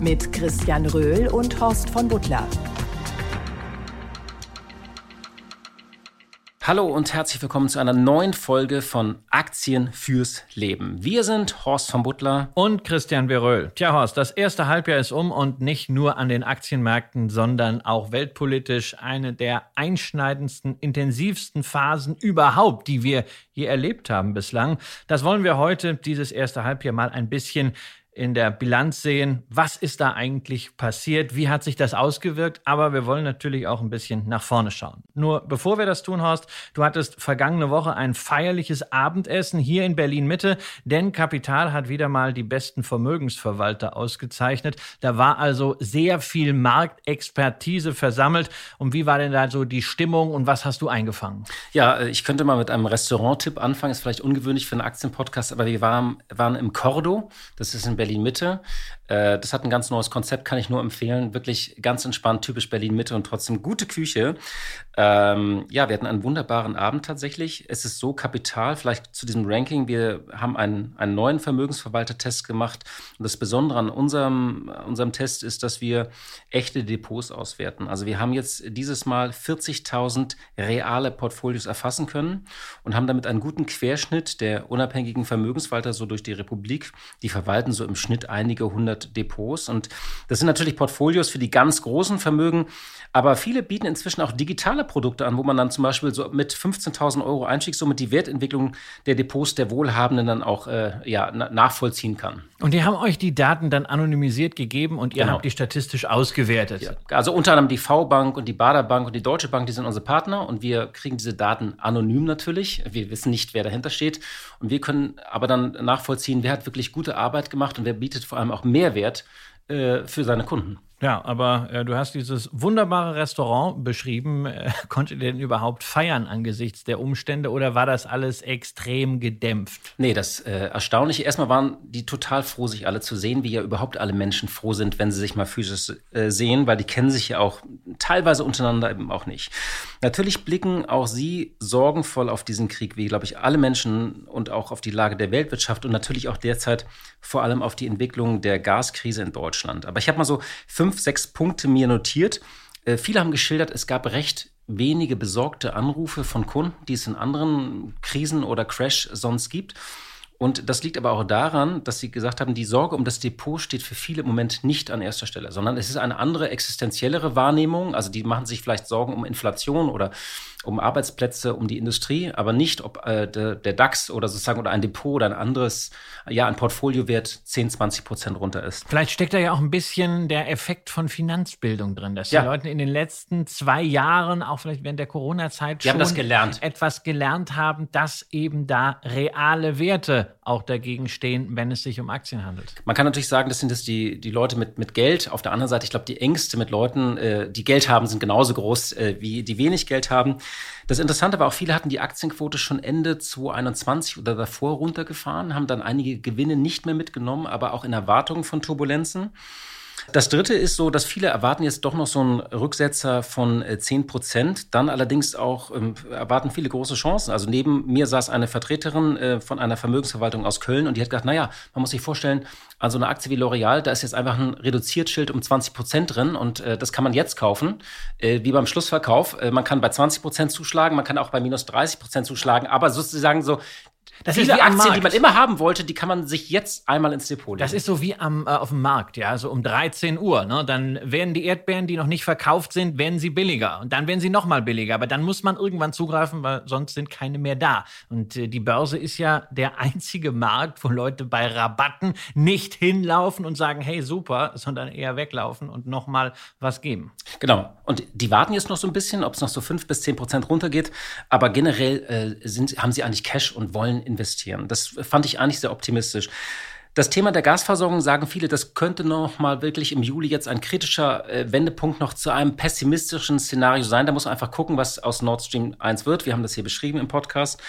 Mit Christian Röhl und Horst von Butler. Hallo und herzlich willkommen zu einer neuen Folge von Aktien fürs Leben. Wir sind Horst von Butler und Christian Veröhl. Tja, Horst, das erste Halbjahr ist um und nicht nur an den Aktienmärkten, sondern auch weltpolitisch eine der einschneidendsten, intensivsten Phasen überhaupt, die wir je erlebt haben bislang. Das wollen wir heute, dieses erste Halbjahr, mal ein bisschen in der Bilanz sehen, was ist da eigentlich passiert, wie hat sich das ausgewirkt, aber wir wollen natürlich auch ein bisschen nach vorne schauen. Nur bevor wir das tun, Horst, du hattest vergangene Woche ein feierliches Abendessen hier in Berlin Mitte, denn Kapital hat wieder mal die besten Vermögensverwalter ausgezeichnet. Da war also sehr viel Marktexpertise versammelt. Und wie war denn da so die Stimmung und was hast du eingefangen? Ja, äh, ich könnte mal mit einem Restaurant-Tipp anfangen, ist vielleicht ungewöhnlich für einen Aktienpodcast, aber wir waren, waren im Cordo, das ist in Berlin Mitte. Äh, das hat ein ganz neues Konzept, kann ich nur empfehlen. Wirklich ganz entspannt, typisch Berlin Mitte und trotzdem gute Küche. Ähm, ja, wir hatten einen wunderbaren Abend tatsächlich. Es ist so kapital, vielleicht zu diesem Ranking. Wir haben einen, einen neuen Vermögensverwalter-Test gemacht. Und das Besondere an unserem, unserem Test ist, dass wir echte Depots auswerten. Also wir haben jetzt dieses Mal 40.000 reale Portfolios erfassen können und haben damit einen guten Querschnitt der unabhängigen Vermögensverwalter so durch die Republik. Die verwalten so im Schnitt einige hundert Depots. Und das sind natürlich Portfolios für die ganz großen Vermögen. Aber viele bieten inzwischen auch digitale Produkte an, wo man dann zum Beispiel so mit 15.000 Euro Einstiegssumme die Wertentwicklung der Depots der Wohlhabenden dann auch äh, ja, nachvollziehen kann. Und die haben euch die Daten dann anonymisiert gegeben und ihr genau. habt die statistisch ausgewertet. Ja. Also unter anderem die V-Bank und die Bader Bank und die Deutsche Bank, die sind unsere Partner und wir kriegen diese Daten anonym natürlich. Wir wissen nicht, wer dahinter steht. Und wir können aber dann nachvollziehen, wer hat wirklich gute Arbeit gemacht und wer bietet vor allem auch Mehrwert äh, für seine Kunden. Ja, aber äh, du hast dieses wunderbare Restaurant beschrieben. Äh, konntet ihr denn überhaupt feiern angesichts der Umstände oder war das alles extrem gedämpft? Nee, das äh, Erstaunliche. Erstmal waren die total froh, sich alle zu sehen, wie ja überhaupt alle Menschen froh sind, wenn sie sich mal physisch äh, sehen, weil die kennen sich ja auch teilweise untereinander eben auch nicht. Natürlich blicken auch sie sorgenvoll auf diesen Krieg, wie, glaube ich, alle Menschen und auch auf die Lage der Weltwirtschaft und natürlich auch derzeit vor allem auf die Entwicklung der Gaskrise in Deutschland. Aber ich habe mal so fünf fünf, sechs Punkte mir notiert. Äh, viele haben geschildert, es gab recht wenige besorgte Anrufe von Kunden, die es in anderen Krisen oder Crash sonst gibt. Und das liegt aber auch daran, dass sie gesagt haben, die Sorge um das Depot steht für viele im Moment nicht an erster Stelle, sondern es ist eine andere existenziellere Wahrnehmung. Also die machen sich vielleicht Sorgen um Inflation oder um Arbeitsplätze, um die Industrie, aber nicht, ob äh, de, der DAX oder sozusagen oder ein Depot oder ein anderes, ja, ein Portfoliowert 10, 20 Prozent runter ist. Vielleicht steckt da ja auch ein bisschen der Effekt von Finanzbildung drin, dass ja. die Leute in den letzten zwei Jahren, auch vielleicht während der Corona-Zeit, schon gelernt. etwas gelernt haben, dass eben da reale Werte auch dagegen stehen, wenn es sich um Aktien handelt. Man kann natürlich sagen, das sind jetzt die, die Leute mit, mit Geld. Auf der anderen Seite, ich glaube, die Ängste mit Leuten, äh, die Geld haben, sind genauso groß äh, wie die wenig Geld haben. Das Interessante war auch, viele hatten die Aktienquote schon Ende 2021 oder davor runtergefahren, haben dann einige Gewinne nicht mehr mitgenommen, aber auch in Erwartungen von Turbulenzen. Das dritte ist so, dass viele erwarten jetzt doch noch so einen Rücksetzer von 10 äh, Prozent. Dann allerdings auch ähm, erwarten viele große Chancen. Also neben mir saß eine Vertreterin äh, von einer Vermögensverwaltung aus Köln und die hat gesagt, naja, man muss sich vorstellen, an so einer Aktie wie L'Oreal, da ist jetzt einfach ein Reduziertschild um 20 Prozent drin und äh, das kann man jetzt kaufen, äh, wie beim Schlussverkauf. Äh, man kann bei 20 Prozent zuschlagen, man kann auch bei minus 30 Prozent zuschlagen, aber sozusagen so das Viele ist wie Aktien, die man immer haben wollte, die kann man sich jetzt einmal ins Depot legen. Das ist so wie am, äh, auf dem Markt, ja, so um 13 Uhr. Ne? Dann werden die Erdbeeren, die noch nicht verkauft sind, werden sie billiger. Und dann werden sie noch mal billiger. Aber dann muss man irgendwann zugreifen, weil sonst sind keine mehr da. Und äh, die Börse ist ja der einzige Markt, wo Leute bei Rabatten nicht hinlaufen und sagen, hey, super, sondern eher weglaufen und noch mal was geben. Genau. Und die warten jetzt noch so ein bisschen, ob es noch so 5 bis 10 Prozent runtergeht. Aber generell äh, sind, haben sie eigentlich Cash und wollen investieren. Das fand ich eigentlich sehr optimistisch. Das Thema der Gasversorgung sagen viele, das könnte noch mal wirklich im Juli jetzt ein kritischer äh, Wendepunkt noch zu einem pessimistischen Szenario sein. Da muss man einfach gucken, was aus Nord Stream 1 wird. Wir haben das hier beschrieben im Podcast.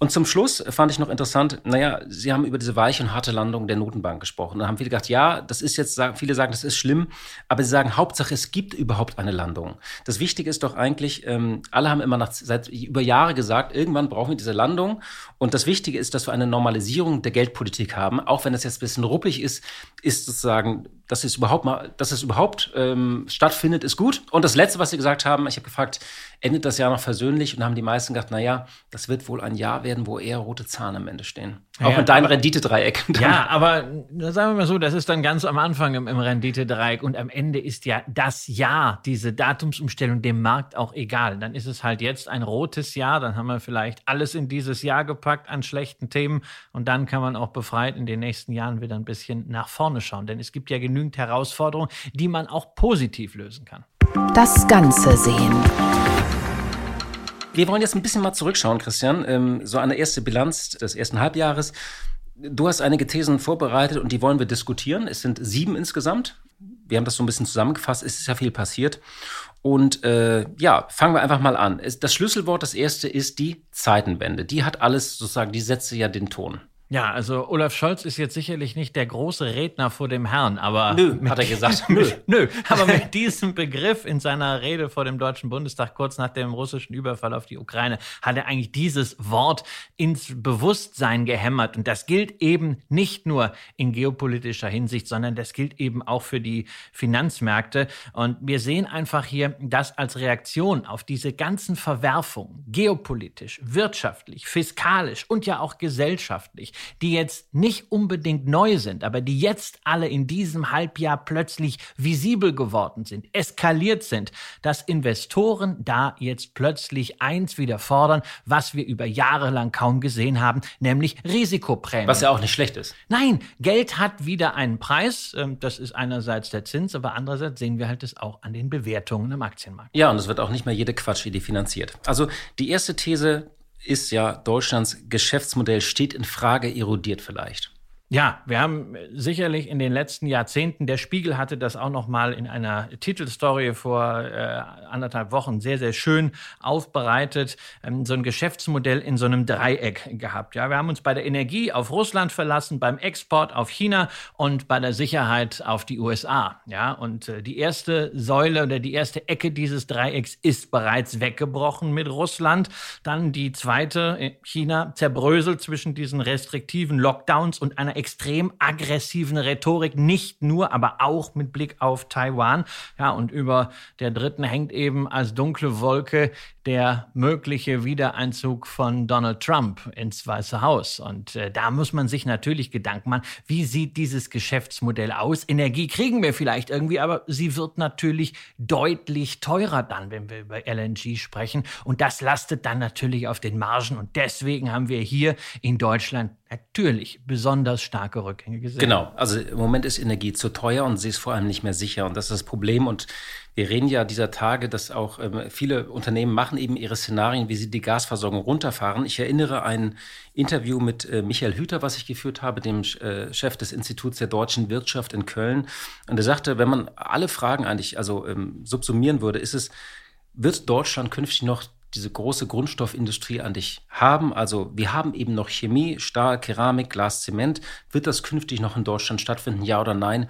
Und zum Schluss fand ich noch interessant, naja, Sie haben über diese weiche und harte Landung der Notenbank gesprochen. Da haben viele gedacht, ja, das ist jetzt, viele sagen, das ist schlimm, aber sie sagen, Hauptsache, es gibt überhaupt eine Landung. Das Wichtige ist doch eigentlich, ähm, alle haben immer nach, seit über Jahre gesagt, irgendwann brauchen wir diese Landung. Und das Wichtige ist, dass wir eine Normalisierung der Geldpolitik haben, auch wenn das jetzt ein bisschen ruppig ist, ist sozusagen dass es überhaupt mal, dass es überhaupt ähm, stattfindet, ist gut. Und das Letzte, was Sie gesagt haben, ich habe gefragt, endet das Jahr noch versöhnlich? Und haben die meisten gedacht, naja, das wird wohl ein Jahr werden, wo eher rote Zahlen am Ende stehen. Auch ja, mit deinem Renditedreieck. Ja, aber sagen wir mal so, das ist dann ganz am Anfang im, im Renditedreieck und am Ende ist ja das Jahr, diese Datumsumstellung dem Markt auch egal. Dann ist es halt jetzt ein rotes Jahr, dann haben wir vielleicht alles in dieses Jahr gepackt an schlechten Themen und dann kann man auch befreit in den nächsten Jahren wieder ein bisschen nach vorne schauen. Denn es gibt ja genügend genügend Herausforderungen, die man auch positiv lösen kann. Das Ganze sehen. Wir wollen jetzt ein bisschen mal zurückschauen, Christian. Ähm, so eine erste Bilanz des ersten Halbjahres. Du hast einige Thesen vorbereitet und die wollen wir diskutieren. Es sind sieben insgesamt. Wir haben das so ein bisschen zusammengefasst. Es ist ja viel passiert. Und äh, ja, fangen wir einfach mal an. Das Schlüsselwort, das erste, ist die Zeitenwende. Die hat alles sozusagen, die setze ja den Ton. Ja, also Olaf Scholz ist jetzt sicherlich nicht der große Redner vor dem Herrn, aber. Nö, hat er gesagt. Nö. Nö, aber mit diesem Begriff in seiner Rede vor dem Deutschen Bundestag kurz nach dem russischen Überfall auf die Ukraine hat er eigentlich dieses Wort ins Bewusstsein gehämmert. Und das gilt eben nicht nur in geopolitischer Hinsicht, sondern das gilt eben auch für die Finanzmärkte. Und wir sehen einfach hier, dass als Reaktion auf diese ganzen Verwerfungen, geopolitisch, wirtschaftlich, fiskalisch und ja auch gesellschaftlich, die jetzt nicht unbedingt neu sind, aber die jetzt alle in diesem Halbjahr plötzlich visibel geworden sind, eskaliert sind, dass Investoren da jetzt plötzlich eins wieder fordern, was wir über Jahre lang kaum gesehen haben, nämlich Risikoprämien. Was ja auch nicht schlecht ist. Nein, Geld hat wieder einen Preis. Ähm, das ist einerseits der Zins, aber andererseits sehen wir halt es auch an den Bewertungen im Aktienmarkt. Ja, und es wird auch nicht mehr jede Quatschidee finanziert. Also die erste These, ist ja Deutschlands Geschäftsmodell steht in Frage, erodiert vielleicht. Ja, wir haben sicherlich in den letzten Jahrzehnten, der Spiegel hatte das auch noch mal in einer Titelstory vor äh, anderthalb Wochen sehr, sehr schön aufbereitet, ähm, so ein Geschäftsmodell in so einem Dreieck gehabt. Ja, wir haben uns bei der Energie auf Russland verlassen, beim Export auf China und bei der Sicherheit auf die USA. Ja, und äh, die erste Säule oder die erste Ecke dieses Dreiecks ist bereits weggebrochen mit Russland. Dann die zweite, äh, China zerbröselt zwischen diesen restriktiven Lockdowns und einer extrem aggressiven Rhetorik, nicht nur, aber auch mit Blick auf Taiwan. Ja, und über der dritten hängt eben als dunkle Wolke der mögliche Wiedereinzug von Donald Trump ins Weiße Haus. Und äh, da muss man sich natürlich Gedanken machen, wie sieht dieses Geschäftsmodell aus? Energie kriegen wir vielleicht irgendwie, aber sie wird natürlich deutlich teurer dann, wenn wir über LNG sprechen. Und das lastet dann natürlich auf den Margen. Und deswegen haben wir hier in Deutschland natürlich besonders starke Rückgänge gesehen. Genau, also im Moment ist Energie zu teuer und sie ist vor allem nicht mehr sicher. Und das ist das Problem. Und wir reden ja dieser Tage, dass auch ähm, viele Unternehmen machen eben ihre Szenarien, wie sie die Gasversorgung runterfahren. Ich erinnere ein Interview mit äh, Michael Hüter, was ich geführt habe, dem äh, Chef des Instituts der deutschen Wirtschaft in Köln. Und er sagte, wenn man alle Fragen eigentlich also ähm, subsumieren würde, ist es, wird Deutschland künftig noch diese große Grundstoffindustrie an dich haben. Also wir haben eben noch Chemie, Stahl, Keramik, Glas, Zement. Wird das künftig noch in Deutschland stattfinden, ja oder nein?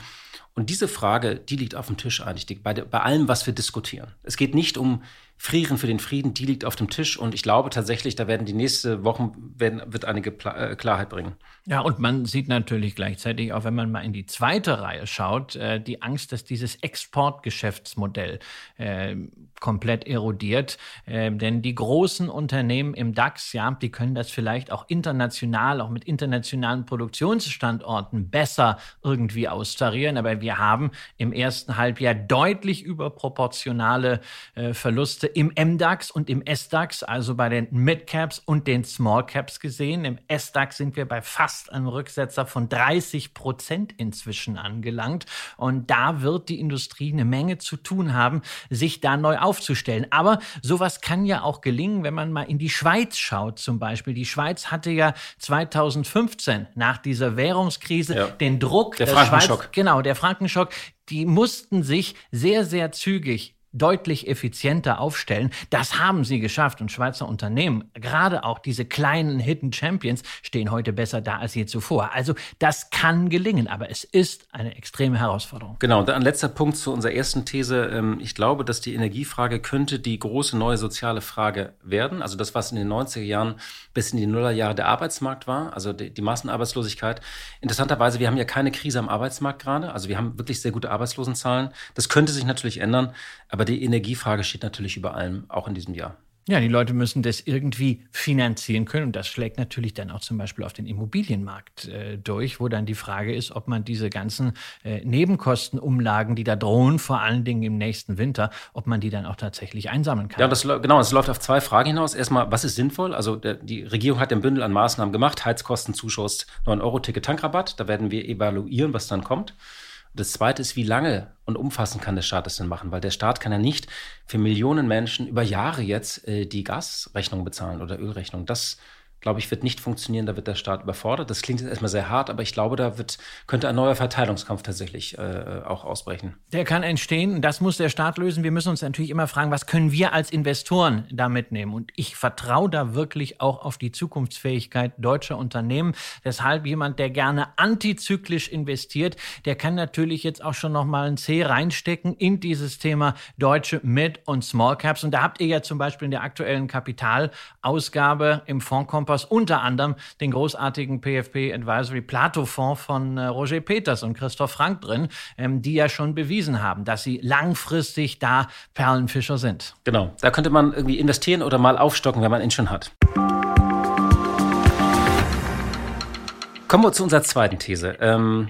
Und diese Frage, die liegt auf dem Tisch eigentlich, bei, bei allem, was wir diskutieren. Es geht nicht um Frieren für den Frieden, die liegt auf dem Tisch und ich glaube tatsächlich, da werden die nächsten Wochen werden, wird einige äh, Klarheit bringen. Ja, und man sieht natürlich gleichzeitig, auch wenn man mal in die zweite Reihe schaut, äh, die Angst, dass dieses Exportgeschäftsmodell äh, komplett erodiert. Äh, denn die großen Unternehmen im DAX, ja, die können das vielleicht auch international, auch mit internationalen Produktionsstandorten besser irgendwie austarieren. Aber wir haben im ersten Halbjahr deutlich überproportionale äh, Verluste Verluste im MDAX und im SDAX, also bei den Midcaps und den Smallcaps gesehen. Im SDAX sind wir bei fast einem Rücksetzer von 30 Prozent inzwischen angelangt. Und da wird die Industrie eine Menge zu tun haben, sich da neu aufzustellen. Aber sowas kann ja auch gelingen, wenn man mal in die Schweiz schaut zum Beispiel. Die Schweiz hatte ja 2015 nach dieser Währungskrise ja. den Druck der Frankenschock. Schweiz, genau, der Frankenschock, die mussten sich sehr, sehr zügig deutlich effizienter aufstellen. Das haben sie geschafft und Schweizer Unternehmen, gerade auch diese kleinen Hidden Champions, stehen heute besser da als je zuvor. Also das kann gelingen, aber es ist eine extreme Herausforderung. Genau, und ein letzter Punkt zu unserer ersten These. Ähm, ich glaube, dass die Energiefrage könnte die große neue soziale Frage werden. Also das, was in den 90er Jahren bis in die Nullerjahre der Arbeitsmarkt war, also die, die Massenarbeitslosigkeit. Interessanterweise, wir haben ja keine Krise am Arbeitsmarkt gerade. Also wir haben wirklich sehr gute Arbeitslosenzahlen. Das könnte sich natürlich ändern, aber aber die Energiefrage steht natürlich über allem, auch in diesem Jahr. Ja, die Leute müssen das irgendwie finanzieren können. Und das schlägt natürlich dann auch zum Beispiel auf den Immobilienmarkt äh, durch, wo dann die Frage ist, ob man diese ganzen äh, Nebenkostenumlagen, die da drohen, vor allen Dingen im nächsten Winter, ob man die dann auch tatsächlich einsammeln kann. Ja, das, genau, es läuft auf zwei Fragen hinaus. Erstmal, was ist sinnvoll? Also der, die Regierung hat ein Bündel an Maßnahmen gemacht, Heizkostenzuschuss, 9-Euro-Ticket, Tankrabatt. Da werden wir evaluieren, was dann kommt. Das zweite ist, wie lange und umfassend kann der Staat das denn machen? Weil der Staat kann ja nicht für Millionen Menschen über Jahre jetzt äh, die Gasrechnung bezahlen oder Ölrechnung. Das glaube ich, wird nicht funktionieren. Da wird der Staat überfordert. Das klingt jetzt erstmal sehr hart, aber ich glaube, da wird, könnte ein neuer Verteilungskampf tatsächlich äh, auch ausbrechen. Der kann entstehen. Das muss der Staat lösen. Wir müssen uns natürlich immer fragen, was können wir als Investoren da mitnehmen? Und ich vertraue da wirklich auch auf die Zukunftsfähigkeit deutscher Unternehmen. Deshalb jemand, der gerne antizyklisch investiert, der kann natürlich jetzt auch schon noch mal ein C reinstecken in dieses Thema deutsche Mid- und Small Caps. Und da habt ihr ja zum Beispiel in der aktuellen Kapitalausgabe im Fondskompass was unter anderem den großartigen PFP Advisory Plato Fonds von äh, Roger Peters und Christoph Frank drin, ähm, die ja schon bewiesen haben, dass sie langfristig da Perlenfischer sind. Genau, da könnte man irgendwie investieren oder mal aufstocken, wenn man ihn schon hat. Kommen wir zu unserer zweiten These. Ähm,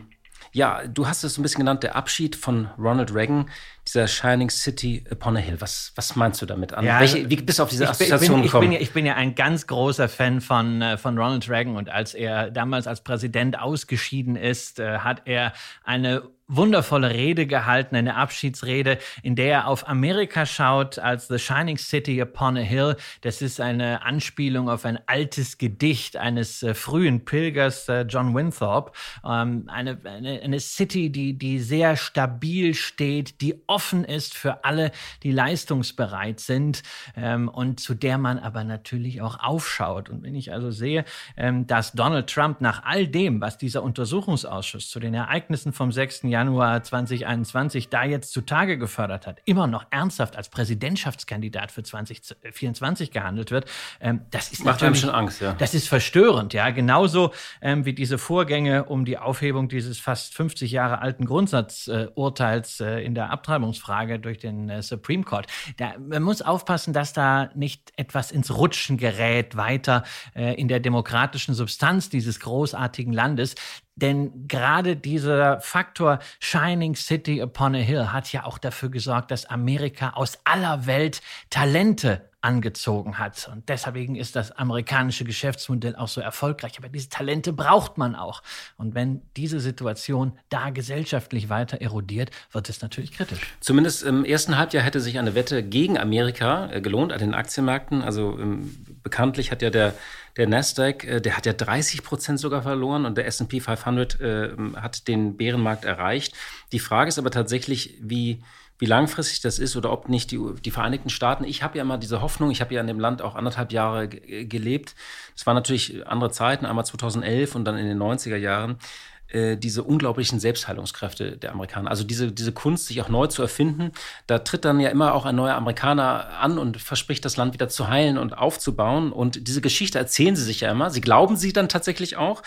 ja, du hast es so ein bisschen genannt, der Abschied von Ronald Reagan, dieser Shining City upon a Hill. Was, was meinst du damit? An? Ja, Welche, wie bist du auf diese Assoziation ich bin, gekommen? Ich bin, ich bin ja ein ganz großer Fan von, äh, von Ronald Reagan und als er damals als Präsident ausgeschieden ist, äh, hat er eine wundervolle Rede gehalten, eine Abschiedsrede, in der er auf Amerika schaut als The Shining City Upon a Hill. Das ist eine Anspielung auf ein altes Gedicht eines äh, frühen Pilgers, äh, John Winthrop. Ähm, eine, eine, eine City, die, die sehr stabil steht, die offen ist für alle, die leistungsbereit sind ähm, und zu der man aber natürlich auch aufschaut. Und wenn ich also sehe, ähm, dass Donald Trump nach all dem, was dieser Untersuchungsausschuss zu den Ereignissen vom 6. Januar 2021 da jetzt zutage gefördert hat, immer noch ernsthaft als Präsidentschaftskandidat für 2024 gehandelt wird, ähm, das ist Macht natürlich schon Angst, ja. Das ist verstörend, ja. Genauso ähm, wie diese Vorgänge um die Aufhebung dieses fast 50 Jahre alten Grundsatzurteils äh, äh, in der Abtreibungsfrage durch den äh, Supreme Court. Da, man muss aufpassen, dass da nicht etwas ins Rutschen gerät weiter äh, in der demokratischen Substanz dieses großartigen Landes. Denn gerade dieser Faktor Shining City upon a Hill hat ja auch dafür gesorgt, dass Amerika aus aller Welt Talente angezogen hat. Und deswegen ist das amerikanische Geschäftsmodell auch so erfolgreich. Aber diese Talente braucht man auch. Und wenn diese Situation da gesellschaftlich weiter erodiert, wird es natürlich kritisch. Zumindest im ersten Halbjahr hätte sich eine Wette gegen Amerika äh, gelohnt an den Aktienmärkten. Also ähm, bekanntlich hat ja der der Nasdaq, äh, der hat ja 30 Prozent sogar verloren und der S&P 500 äh, hat den Bärenmarkt erreicht. Die Frage ist aber tatsächlich, wie wie langfristig das ist oder ob nicht die, die Vereinigten Staaten. Ich habe ja immer diese Hoffnung, ich habe ja in dem Land auch anderthalb Jahre gelebt. Es waren natürlich andere Zeiten, einmal 2011 und dann in den 90er Jahren. Äh, diese unglaublichen Selbstheilungskräfte der Amerikaner. Also diese, diese Kunst, sich auch neu zu erfinden. Da tritt dann ja immer auch ein neuer Amerikaner an und verspricht, das Land wieder zu heilen und aufzubauen. Und diese Geschichte erzählen sie sich ja immer. Sie glauben sie dann tatsächlich auch.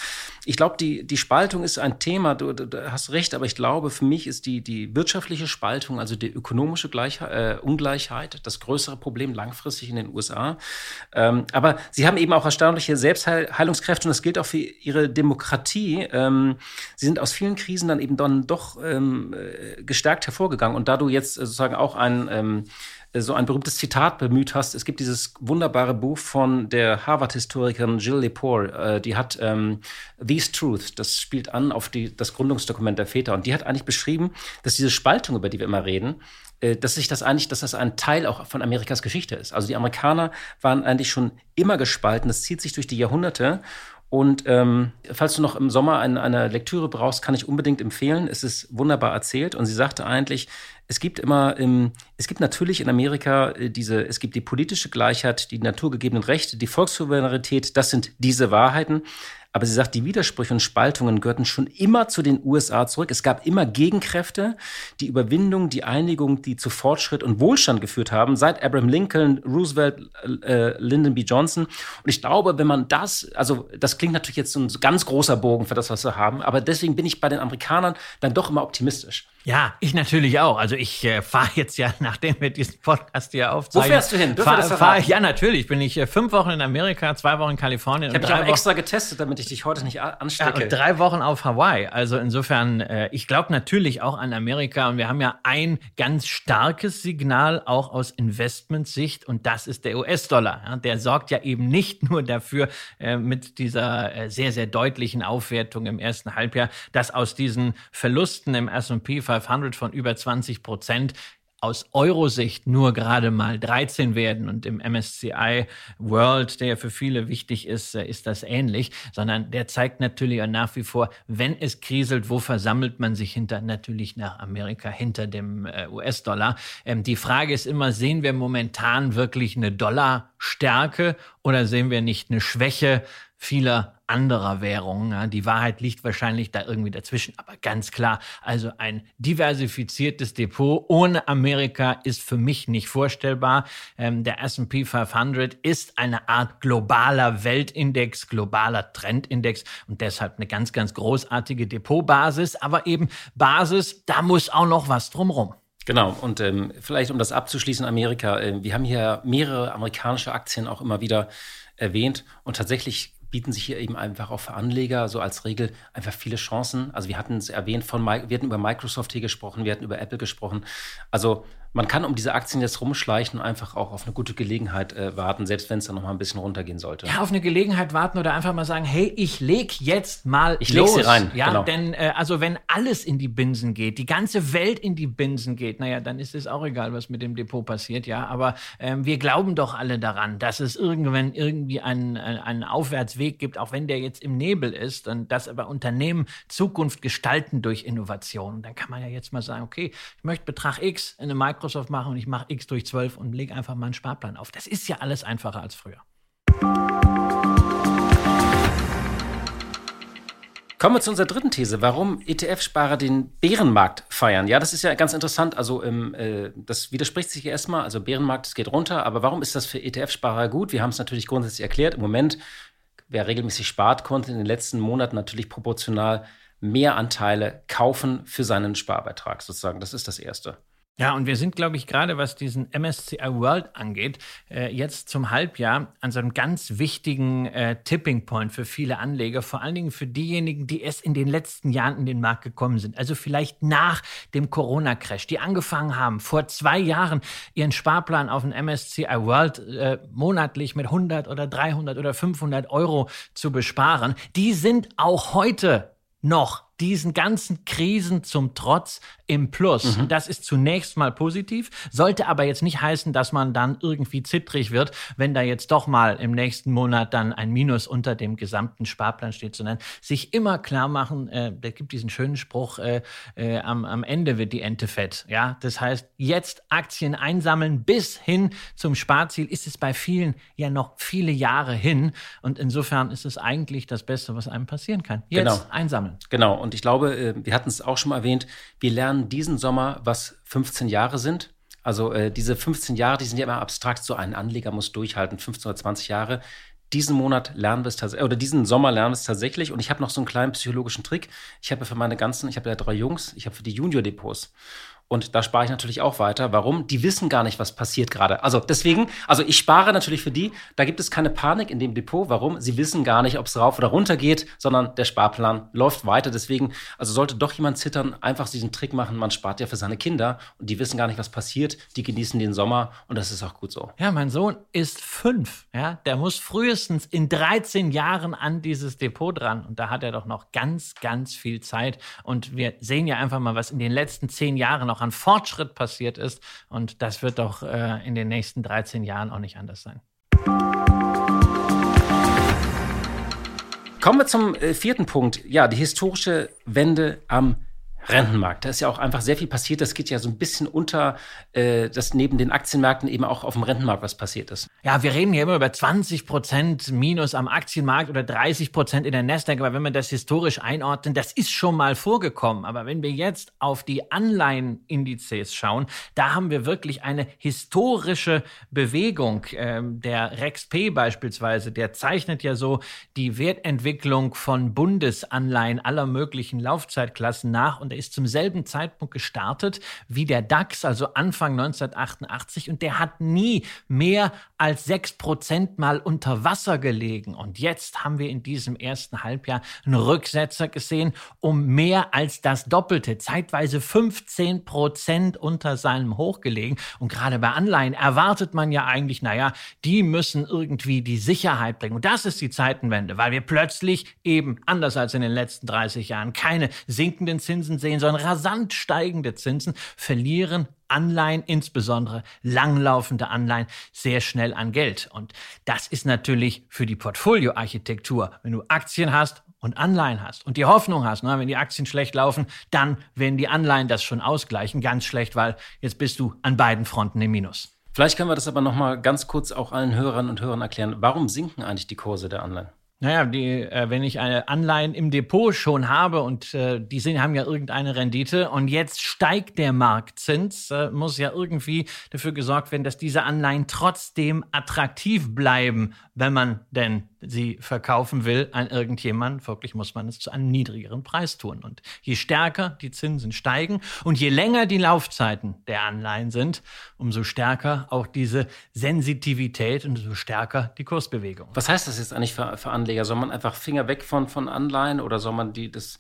Ich glaube, die, die Spaltung ist ein Thema, du, du, hast recht, aber ich glaube, für mich ist die, die wirtschaftliche Spaltung, also die ökonomische Gleichheit, äh, Ungleichheit, das größere Problem langfristig in den USA. Ähm, aber sie haben eben auch erstaunliche Selbstheilungskräfte und das gilt auch für ihre Demokratie. Ähm, sie sind aus vielen Krisen dann eben dann doch ähm, äh, gestärkt hervorgegangen. Und da du jetzt sozusagen auch ein ähm, äh, so ein berühmtes Zitat bemüht hast. Es gibt dieses wunderbare Buch von der Harvard-Historikerin Jill Lepore. Äh, die hat ähm, These Truths, das spielt an auf die, das Gründungsdokument der Väter. Und die hat eigentlich beschrieben, dass diese Spaltung, über die wir immer reden, äh, dass sich das eigentlich, dass das ein Teil auch von Amerikas Geschichte ist. Also die Amerikaner waren eigentlich schon immer gespalten. Das zieht sich durch die Jahrhunderte. Und ähm, falls du noch im Sommer eine, eine Lektüre brauchst, kann ich unbedingt empfehlen. Es ist wunderbar erzählt. Und sie sagte eigentlich, es gibt immer, im, es gibt natürlich in Amerika äh, diese, es gibt die politische Gleichheit, die naturgegebenen Rechte, die Volkssouveränität, das sind diese Wahrheiten. Aber sie sagt, die Widersprüche und Spaltungen gehörten schon immer zu den USA zurück. Es gab immer Gegenkräfte, die Überwindung, die Einigung, die zu Fortschritt und Wohlstand geführt haben, seit Abraham Lincoln, Roosevelt, äh, Lyndon B. Johnson. Und ich glaube, wenn man das, also das klingt natürlich jetzt so ein ganz großer Bogen für das, was wir haben, aber deswegen bin ich bei den Amerikanern dann doch immer optimistisch. Ja, ich natürlich auch. Also ich äh, fahre jetzt ja, nachdem wir diesen Podcast hier aufzeichnen. Wo fährst du hin? Fahr, fahr, ja, natürlich bin ich äh, fünf Wochen in Amerika, zwei Wochen in Kalifornien. Ich habe dich auch extra getestet, damit ich dich heute nicht anstecke. Ja, und drei Wochen auf Hawaii. Also insofern, äh, ich glaube natürlich auch an Amerika und wir haben ja ein ganz starkes Signal auch aus Investmentsicht und das ist der US-Dollar. Ja, der sorgt ja eben nicht nur dafür äh, mit dieser äh, sehr, sehr deutlichen Aufwertung im ersten Halbjahr, dass aus diesen Verlusten im S&P 500 von über 20 Prozent aus Eurosicht nur gerade mal 13 werden und im MSCI World, der für viele wichtig ist, äh, ist das ähnlich, sondern der zeigt natürlich nach wie vor, wenn es kriselt, wo versammelt man sich hinter, natürlich nach Amerika, hinter dem äh, US-Dollar. Ähm, die Frage ist immer, sehen wir momentan wirklich eine Dollarstärke oder sehen wir nicht eine Schwäche vieler anderer Währungen. Ja, die Wahrheit liegt wahrscheinlich da irgendwie dazwischen. Aber ganz klar, also ein diversifiziertes Depot ohne Amerika ist für mich nicht vorstellbar. Ähm, der S&P 500 ist eine Art globaler Weltindex, globaler Trendindex und deshalb eine ganz, ganz großartige Depotbasis. Aber eben Basis, da muss auch noch was drumrum. Genau, und ähm, vielleicht um das abzuschließen, Amerika, äh, wir haben hier mehrere amerikanische Aktien auch immer wieder erwähnt und tatsächlich bieten sich hier eben einfach auch für Anleger so als Regel einfach viele Chancen. Also wir hatten es erwähnt von, wir hatten über Microsoft hier gesprochen, wir hatten über Apple gesprochen. Also man kann um diese Aktien jetzt rumschleichen und einfach auch auf eine gute Gelegenheit äh, warten, selbst wenn es dann noch mal ein bisschen runtergehen sollte. Ja, auf eine Gelegenheit warten oder einfach mal sagen, hey, ich leg jetzt mal ich los. leg sie rein. Ja, genau. denn äh, also wenn alles in die Binsen geht, die ganze Welt in die Binsen geht, naja, dann ist es auch egal, was mit dem Depot passiert, ja. Aber ähm, wir glauben doch alle daran, dass es irgendwann irgendwie einen, einen Aufwärtsweg gibt, auch wenn der jetzt im Nebel ist und dass aber Unternehmen Zukunft gestalten durch Innovation. Dann kann man ja jetzt mal sagen, okay, ich möchte Betrag X in eine Microsoft Microsoft mache und ich mache X durch 12 und lege einfach mal einen Sparplan auf. Das ist ja alles einfacher als früher. Kommen wir zu unserer dritten These, warum ETF-Sparer den Bärenmarkt feiern. Ja, das ist ja ganz interessant. Also ähm, äh, das widerspricht sich erstmal. Also Bärenmarkt, es geht runter. Aber warum ist das für ETF-Sparer gut? Wir haben es natürlich grundsätzlich erklärt. Im Moment, wer regelmäßig spart, konnte in den letzten Monaten natürlich proportional mehr Anteile kaufen für seinen Sparbeitrag sozusagen. Das ist das Erste. Ja, und wir sind, glaube ich, gerade was diesen MSCI World angeht, äh, jetzt zum Halbjahr an so einem ganz wichtigen äh, Tipping Point für viele Anleger, vor allen Dingen für diejenigen, die erst in den letzten Jahren in den Markt gekommen sind. Also vielleicht nach dem Corona-Crash, die angefangen haben, vor zwei Jahren ihren Sparplan auf den MSCI World äh, monatlich mit 100 oder 300 oder 500 Euro zu besparen. Die sind auch heute noch diesen ganzen Krisen zum Trotz im Plus. Mhm. Das ist zunächst mal positiv, sollte aber jetzt nicht heißen, dass man dann irgendwie zittrig wird, wenn da jetzt doch mal im nächsten Monat dann ein Minus unter dem gesamten Sparplan steht, sondern sich immer klar machen, äh, da gibt diesen schönen Spruch, äh, äh, am, am Ende wird die Ente fett. Ja, das heißt, jetzt Aktien einsammeln bis hin zum Sparziel ist es bei vielen ja noch viele Jahre hin und insofern ist es eigentlich das Beste, was einem passieren kann. Jetzt genau. einsammeln. Genau. Und ich glaube, äh, wir hatten es auch schon mal erwähnt, wir lernen diesen Sommer, was 15 Jahre sind. Also äh, diese 15 Jahre, die sind ja immer abstrakt, so ein Anleger muss durchhalten, 15 oder 20 Jahre. Diesen Monat lernen wir es tatsächlich, oder diesen Sommer lernen wir es tatsächlich. Und ich habe noch so einen kleinen psychologischen Trick. Ich habe für meine ganzen, ich habe ja drei Jungs, ich habe für die Junior-Depots. Und da spare ich natürlich auch weiter. Warum? Die wissen gar nicht, was passiert gerade. Also deswegen, also ich spare natürlich für die, da gibt es keine Panik in dem Depot. Warum? Sie wissen gar nicht, ob es rauf oder runter geht, sondern der Sparplan läuft weiter. Deswegen, also sollte doch jemand zittern, einfach diesen Trick machen. Man spart ja für seine Kinder und die wissen gar nicht, was passiert. Die genießen den Sommer und das ist auch gut so. Ja, mein Sohn ist fünf. Ja, der muss frühestens in 13 Jahren an dieses Depot dran und da hat er doch noch ganz, ganz viel Zeit. Und wir sehen ja einfach mal, was in den letzten zehn Jahren noch an Fortschritt passiert ist. Und das wird doch äh, in den nächsten 13 Jahren auch nicht anders sein. Kommen wir zum äh, vierten Punkt. Ja, die historische Wende am Rentenmarkt. Da ist ja auch einfach sehr viel passiert. Das geht ja so ein bisschen unter, äh, dass neben den Aktienmärkten eben auch auf dem Rentenmarkt was passiert ist. Ja, wir reden hier immer über 20 Prozent Minus am Aktienmarkt oder 30 Prozent in der Nasdaq. Aber wenn wir das historisch einordnen, das ist schon mal vorgekommen. Aber wenn wir jetzt auf die Anleihenindizes schauen, da haben wir wirklich eine historische Bewegung. Ähm, der REXP beispielsweise, der zeichnet ja so die Wertentwicklung von Bundesanleihen aller möglichen Laufzeitklassen nach und ist zum selben Zeitpunkt gestartet wie der DAX, also Anfang 1988. Und der hat nie mehr als sechs Prozent mal unter Wasser gelegen. Und jetzt haben wir in diesem ersten Halbjahr einen Rücksetzer gesehen um mehr als das Doppelte, zeitweise 15 Prozent unter seinem Hoch gelegen. Und gerade bei Anleihen erwartet man ja eigentlich, naja, die müssen irgendwie die Sicherheit bringen. Und das ist die Zeitenwende, weil wir plötzlich eben, anders als in den letzten 30 Jahren, keine sinkenden Zinsen sehen, sondern rasant steigende Zinsen, verlieren Anleihen, insbesondere langlaufende Anleihen, sehr schnell an Geld. Und das ist natürlich für die Portfolioarchitektur, wenn du Aktien hast und Anleihen hast und die Hoffnung hast, ne, wenn die Aktien schlecht laufen, dann werden die Anleihen das schon ausgleichen. Ganz schlecht, weil jetzt bist du an beiden Fronten im Minus. Vielleicht können wir das aber noch mal ganz kurz auch allen Hörerinnen und Hörern erklären. Warum sinken eigentlich die Kurse der Anleihen? Naja, die, äh, wenn ich eine Anleihen im Depot schon habe und äh, die sind, haben ja irgendeine Rendite und jetzt steigt der Marktzins, äh, muss ja irgendwie dafür gesorgt werden, dass diese Anleihen trotzdem attraktiv bleiben, wenn man denn sie verkaufen will an irgendjemanden. Wirklich muss man es zu einem niedrigeren Preis tun. Und je stärker die Zinsen steigen und je länger die Laufzeiten der Anleihen sind, umso stärker auch diese Sensitivität und umso stärker die Kursbewegung. Was heißt das jetzt eigentlich für, für Anleger? Soll man einfach Finger weg von, von Anleihen oder soll man die das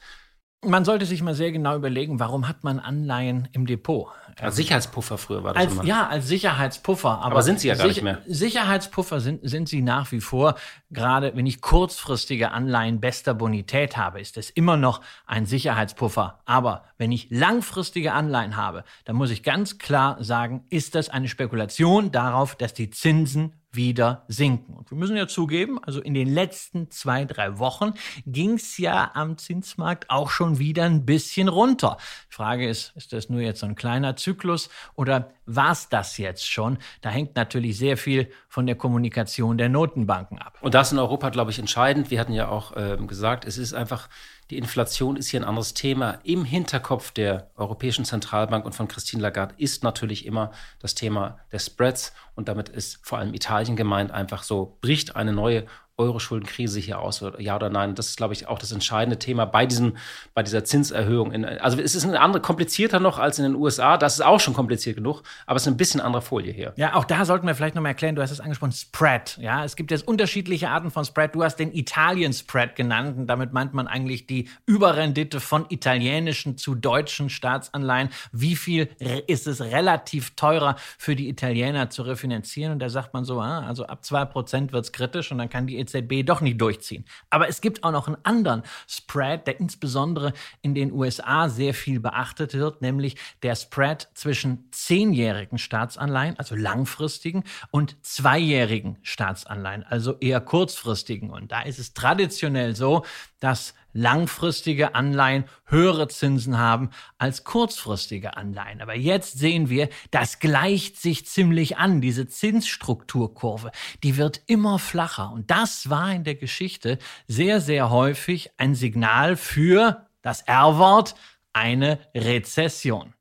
man sollte sich mal sehr genau überlegen, warum hat man Anleihen im Depot? Als Sicherheitspuffer früher war das als, immer. Ja, als Sicherheitspuffer. Aber, aber sind sie ja gar nicht mehr. Sicherheitspuffer sind, sind sie nach wie vor. Gerade wenn ich kurzfristige Anleihen bester Bonität habe, ist es immer noch ein Sicherheitspuffer. Aber wenn ich langfristige Anleihen habe, dann muss ich ganz klar sagen, ist das eine Spekulation darauf, dass die Zinsen wieder sinken. Und wir müssen ja zugeben, also in den letzten zwei, drei Wochen ging es ja am Zinsmarkt auch schon wieder ein bisschen runter. Die Frage ist, ist das nur jetzt so ein kleiner Zyklus oder war es das jetzt schon? Da hängt natürlich sehr viel von der Kommunikation der Notenbanken ab. Und das in Europa, glaube ich, entscheidend. Wir hatten ja auch äh, gesagt, es ist einfach die Inflation ist hier ein anderes Thema. Im Hinterkopf der Europäischen Zentralbank und von Christine Lagarde ist natürlich immer das Thema der Spreads. Und damit ist vor allem Italien gemeint, einfach so bricht eine neue Euro-Schuldenkrise hier aus, ja oder nein? Das ist, glaube ich, auch das entscheidende Thema bei, diesem, bei dieser Zinserhöhung. In, also es ist eine andere, komplizierter noch als in den USA. Das ist auch schon kompliziert genug, aber es ist ein bisschen andere Folie hier. Ja, auch da sollten wir vielleicht nochmal erklären, du hast es angesprochen, Spread. Ja, es gibt jetzt unterschiedliche Arten von Spread. Du hast den Italien-Spread genannt und damit meint man eigentlich die Überrendite von italienischen zu deutschen Staatsanleihen. Wie viel ist es relativ teurer für die Italiener zu refinanzieren? Und da sagt man so, ah, also ab 2% wird es kritisch und dann kann die EZB doch nicht durchziehen. Aber es gibt auch noch einen anderen Spread, der insbesondere in den USA sehr viel beachtet wird, nämlich der Spread zwischen zehnjährigen Staatsanleihen, also langfristigen, und zweijährigen Staatsanleihen, also eher kurzfristigen. Und da ist es traditionell so, dass langfristige Anleihen höhere Zinsen haben als kurzfristige Anleihen. Aber jetzt sehen wir, das gleicht sich ziemlich an. Diese Zinsstrukturkurve, die wird immer flacher. Und das war in der Geschichte sehr, sehr häufig ein Signal für das R-Wort, eine Rezession.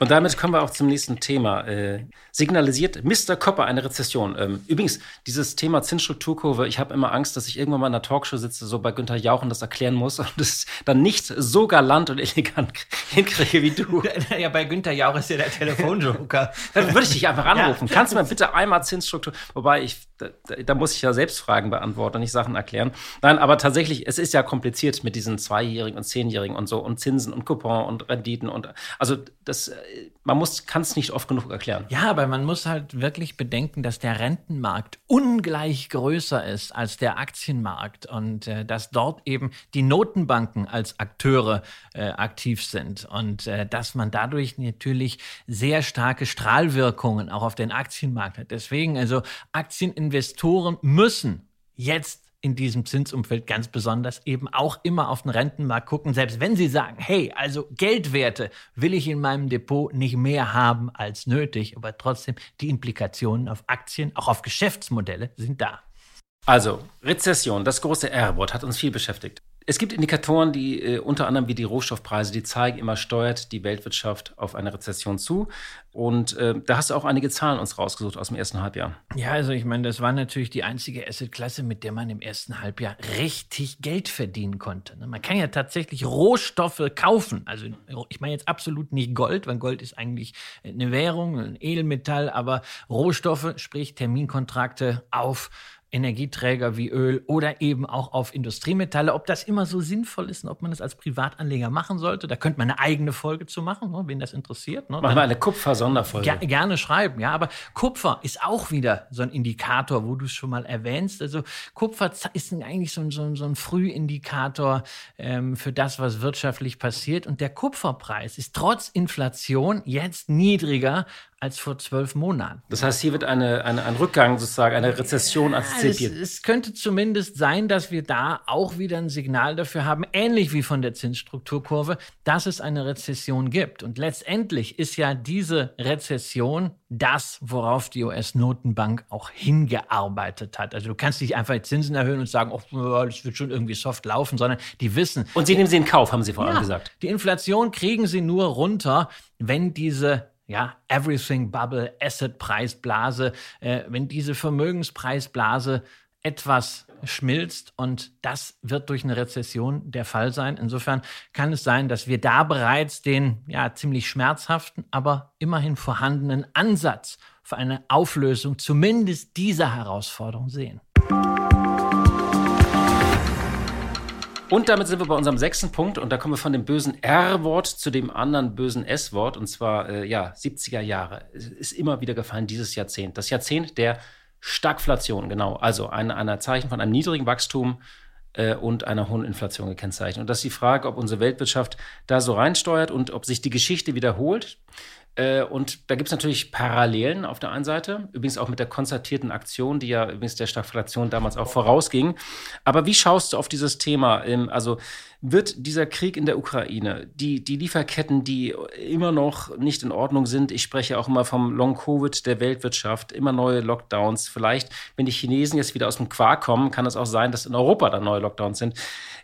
Und damit kommen wir auch zum nächsten Thema. Äh, signalisiert Mr. Kopper eine Rezession? Ähm, übrigens, dieses Thema Zinsstrukturkurve, ich habe immer Angst, dass ich irgendwann mal in einer Talkshow sitze, so bei Günther Jauch und das erklären muss und das dann nicht so galant und elegant hinkriege wie du. Ja, bei Günther Jauch ist ja der Telefonjoker. dann würde ich dich einfach anrufen. Ja. Kannst du mir bitte einmal Zinsstruktur, wobei ich, da, da, muss ich ja selbst Fragen beantworten, nicht Sachen erklären. Nein, aber tatsächlich, es ist ja kompliziert mit diesen Zweijährigen und Zehnjährigen und so und Zinsen und Coupon und Renditen und also das man muss, kann es nicht oft genug erklären. Ja, aber man muss halt wirklich bedenken, dass der Rentenmarkt ungleich größer ist als der Aktienmarkt und äh, dass dort eben die Notenbanken als Akteure äh, aktiv sind und äh, dass man dadurch natürlich sehr starke Strahlwirkungen auch auf den Aktienmarkt hat. Deswegen also Aktieninvestoren müssen jetzt in diesem Zinsumfeld ganz besonders eben auch immer auf den Rentenmarkt gucken, selbst wenn sie sagen, hey, also Geldwerte will ich in meinem Depot nicht mehr haben als nötig, aber trotzdem die Implikationen auf Aktien, auch auf Geschäftsmodelle sind da. Also, Rezession, das große R-Wort hat uns viel beschäftigt. Es gibt Indikatoren, die äh, unter anderem wie die Rohstoffpreise, die zeigen immer, steuert die Weltwirtschaft auf eine Rezession zu. Und äh, da hast du auch einige Zahlen uns rausgesucht aus dem ersten Halbjahr. Ja, also ich meine, das war natürlich die einzige Assetklasse, mit der man im ersten Halbjahr richtig Geld verdienen konnte. Ne? Man kann ja tatsächlich Rohstoffe kaufen. Also ich meine jetzt absolut nicht Gold, weil Gold ist eigentlich eine Währung, ein Edelmetall, aber Rohstoffe, sprich Terminkontrakte auf Energieträger wie Öl oder eben auch auf Industriemetalle. Ob das immer so sinnvoll ist und ob man das als Privatanleger machen sollte, da könnte man eine eigene Folge zu machen, ne, wen das interessiert. Ne? Machen wir eine Kupfer-Sonderfolge. Ger gerne schreiben, ja. Aber Kupfer ist auch wieder so ein Indikator, wo du es schon mal erwähnst. Also Kupfer ist eigentlich so ein, so ein, so ein Frühindikator ähm, für das, was wirtschaftlich passiert. Und der Kupferpreis ist trotz Inflation jetzt niedriger als vor zwölf Monaten. Das heißt, hier wird eine, eine, ein Rückgang sozusagen, eine Rezession antizipiert. Es, es könnte zumindest sein, dass wir da auch wieder ein Signal dafür haben, ähnlich wie von der Zinsstrukturkurve, dass es eine Rezession gibt. Und letztendlich ist ja diese Rezession das, worauf die US-Notenbank auch hingearbeitet hat. Also du kannst nicht einfach die Zinsen erhöhen und sagen, oh, das wird schon irgendwie soft laufen, sondern die wissen. Und sie nehmen sie in Kauf, haben sie vorhin ja, gesagt. Die Inflation kriegen sie nur runter, wenn diese ja, Everything Bubble, Asset Preisblase, äh, wenn diese Vermögenspreisblase etwas schmilzt und das wird durch eine Rezession der Fall sein. Insofern kann es sein, dass wir da bereits den ja ziemlich schmerzhaften, aber immerhin vorhandenen Ansatz für eine Auflösung zumindest dieser Herausforderung sehen. Und damit sind wir bei unserem sechsten Punkt und da kommen wir von dem bösen R-Wort zu dem anderen bösen S-Wort und zwar, äh, ja, 70er Jahre. Es ist immer wieder gefallen, dieses Jahrzehnt. Das Jahrzehnt der Stagflation, genau. Also ein, ein Zeichen von einem niedrigen Wachstum äh, und einer hohen Inflation gekennzeichnet. Und das ist die Frage, ob unsere Weltwirtschaft da so reinsteuert und ob sich die Geschichte wiederholt. Äh, und da gibt es natürlich Parallelen auf der einen Seite, übrigens auch mit der konzertierten Aktion, die ja übrigens der Stagflation damals auch vorausging. Aber wie schaust du auf dieses Thema? Ähm, also wird dieser Krieg in der Ukraine, die, die Lieferketten, die immer noch nicht in Ordnung sind, ich spreche auch immer vom Long-Covid der Weltwirtschaft, immer neue Lockdowns. Vielleicht, wenn die Chinesen jetzt wieder aus dem Quark kommen, kann es auch sein, dass in Europa dann neue Lockdowns sind.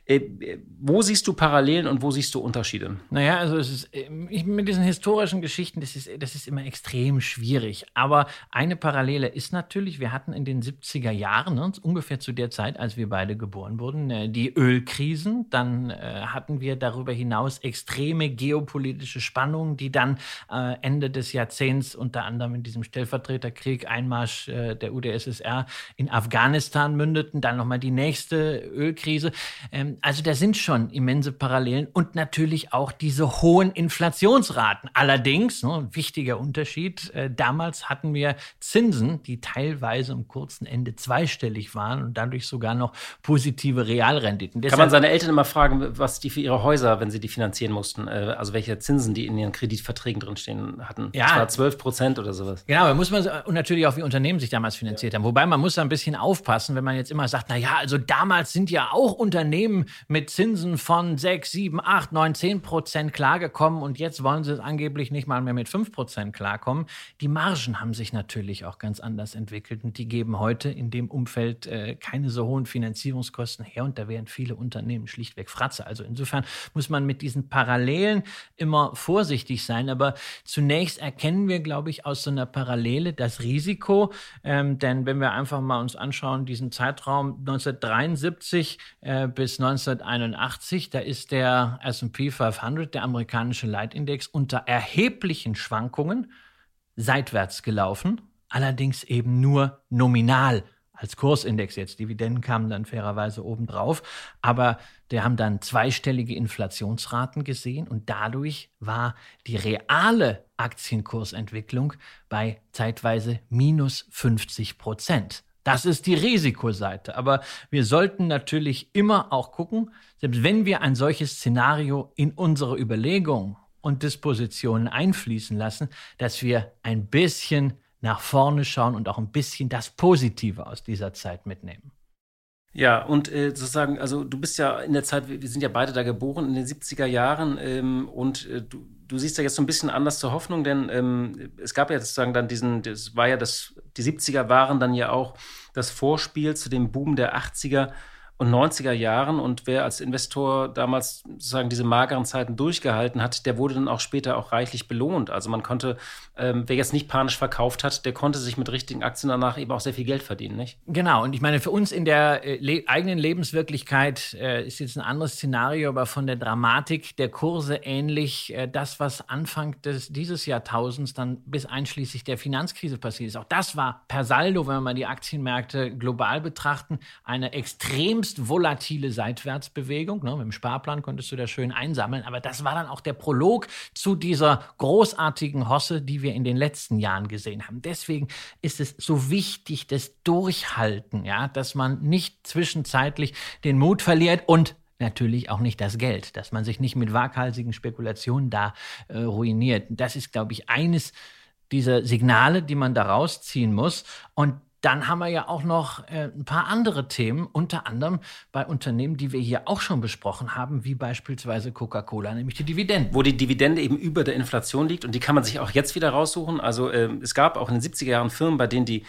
Äh, wo siehst du Parallelen und wo siehst du Unterschiede? Naja, also ist, ich, mit diesen historischen Geschichten, das ist, das ist immer extrem schwierig. Aber eine Parallele ist natürlich, wir hatten in den 70er Jahren, ne, ungefähr zu der Zeit, als wir beide geboren wurden, äh, die Ölkrisen. Dann äh, hatten wir darüber hinaus extreme geopolitische Spannungen, die dann äh, Ende des Jahrzehnts unter anderem in diesem Stellvertreterkrieg, Einmarsch äh, der UdSSR in Afghanistan mündeten. Dann nochmal die nächste Ölkrise. Ähm, also da sind schon immense Parallelen und natürlich auch diese hohen Inflationsraten. Allerdings, ne, ein wichtiger Unterschied, äh, damals hatten wir Zinsen, die teilweise am kurzen Ende zweistellig waren und dadurch sogar noch positive Realrenditen. Deshalb, Kann man seine Eltern immer fragen, was die für ihre Häuser, wenn sie die finanzieren mussten, äh, also welche Zinsen die in ihren Kreditverträgen drinstehen hatten? Ja. Das war 12 Prozent oder sowas. Genau, da muss man und natürlich auch wie Unternehmen sich damals finanziert ja. haben. Wobei man muss da ein bisschen aufpassen, wenn man jetzt immer sagt, na ja, also damals sind ja auch Unternehmen mit Zinsen von 6, 7, 8, 9, 10 Prozent klargekommen und jetzt wollen sie es angeblich nicht mal mehr mit 5% klarkommen. Die Margen haben sich natürlich auch ganz anders entwickelt und die geben heute in dem Umfeld äh, keine so hohen Finanzierungskosten her und da wären viele Unternehmen schlichtweg Fratze. Also insofern muss man mit diesen Parallelen immer vorsichtig sein. Aber zunächst erkennen wir, glaube ich, aus so einer Parallele das Risiko. Ähm, denn wenn wir einfach mal uns anschauen, diesen Zeitraum 1973 äh, bis 1981, da ist der S&P 500, der amerikanische Leitindex, unter erheblichen Schwankungen seitwärts gelaufen, allerdings eben nur nominal als Kursindex jetzt. Dividenden kamen dann fairerweise obendrauf, aber wir haben dann zweistellige Inflationsraten gesehen und dadurch war die reale Aktienkursentwicklung bei zeitweise minus 50 Prozent. Das ist die Risikoseite. Aber wir sollten natürlich immer auch gucken, selbst wenn wir ein solches Szenario in unsere Überlegungen und Dispositionen einfließen lassen, dass wir ein bisschen nach vorne schauen und auch ein bisschen das Positive aus dieser Zeit mitnehmen. Ja, und äh, sozusagen, also du bist ja in der Zeit, wir sind ja beide da geboren in den 70er Jahren ähm, und äh, du, du siehst ja jetzt so ein bisschen anders zur Hoffnung, denn ähm, es gab ja sozusagen dann diesen, das war ja das, die 70er waren dann ja auch das Vorspiel zu dem Boom der 80er und 90er Jahren. Und wer als Investor damals sozusagen diese mageren Zeiten durchgehalten hat, der wurde dann auch später auch reichlich belohnt. Also man konnte, ähm, wer jetzt nicht panisch verkauft hat, der konnte sich mit richtigen Aktien danach eben auch sehr viel Geld verdienen, nicht? Genau. Und ich meine, für uns in der äh, le eigenen Lebenswirklichkeit äh, ist jetzt ein anderes Szenario, aber von der Dramatik der Kurse ähnlich äh, das, was Anfang des, dieses Jahrtausends dann bis einschließlich der Finanzkrise passiert ist. Auch das war per Saldo, wenn wir mal die Aktienmärkte global betrachten, eine extremst höchst volatile Seitwärtsbewegung. Ne? Mit dem Sparplan konntest du da schön einsammeln. Aber das war dann auch der Prolog zu dieser großartigen Hosse, die wir in den letzten Jahren gesehen haben. Deswegen ist es so wichtig, das Durchhalten, ja, dass man nicht zwischenzeitlich den Mut verliert und natürlich auch nicht das Geld, dass man sich nicht mit waghalsigen Spekulationen da äh, ruiniert. Das ist, glaube ich, eines dieser Signale, die man da rausziehen muss. Und dann haben wir ja auch noch äh, ein paar andere Themen, unter anderem bei Unternehmen, die wir hier auch schon besprochen haben, wie beispielsweise Coca-Cola, nämlich die Dividende. Wo die Dividende eben über der Inflation liegt und die kann man sich auch jetzt wieder raussuchen. Also äh, es gab auch in den 70er Jahren Firmen, bei denen die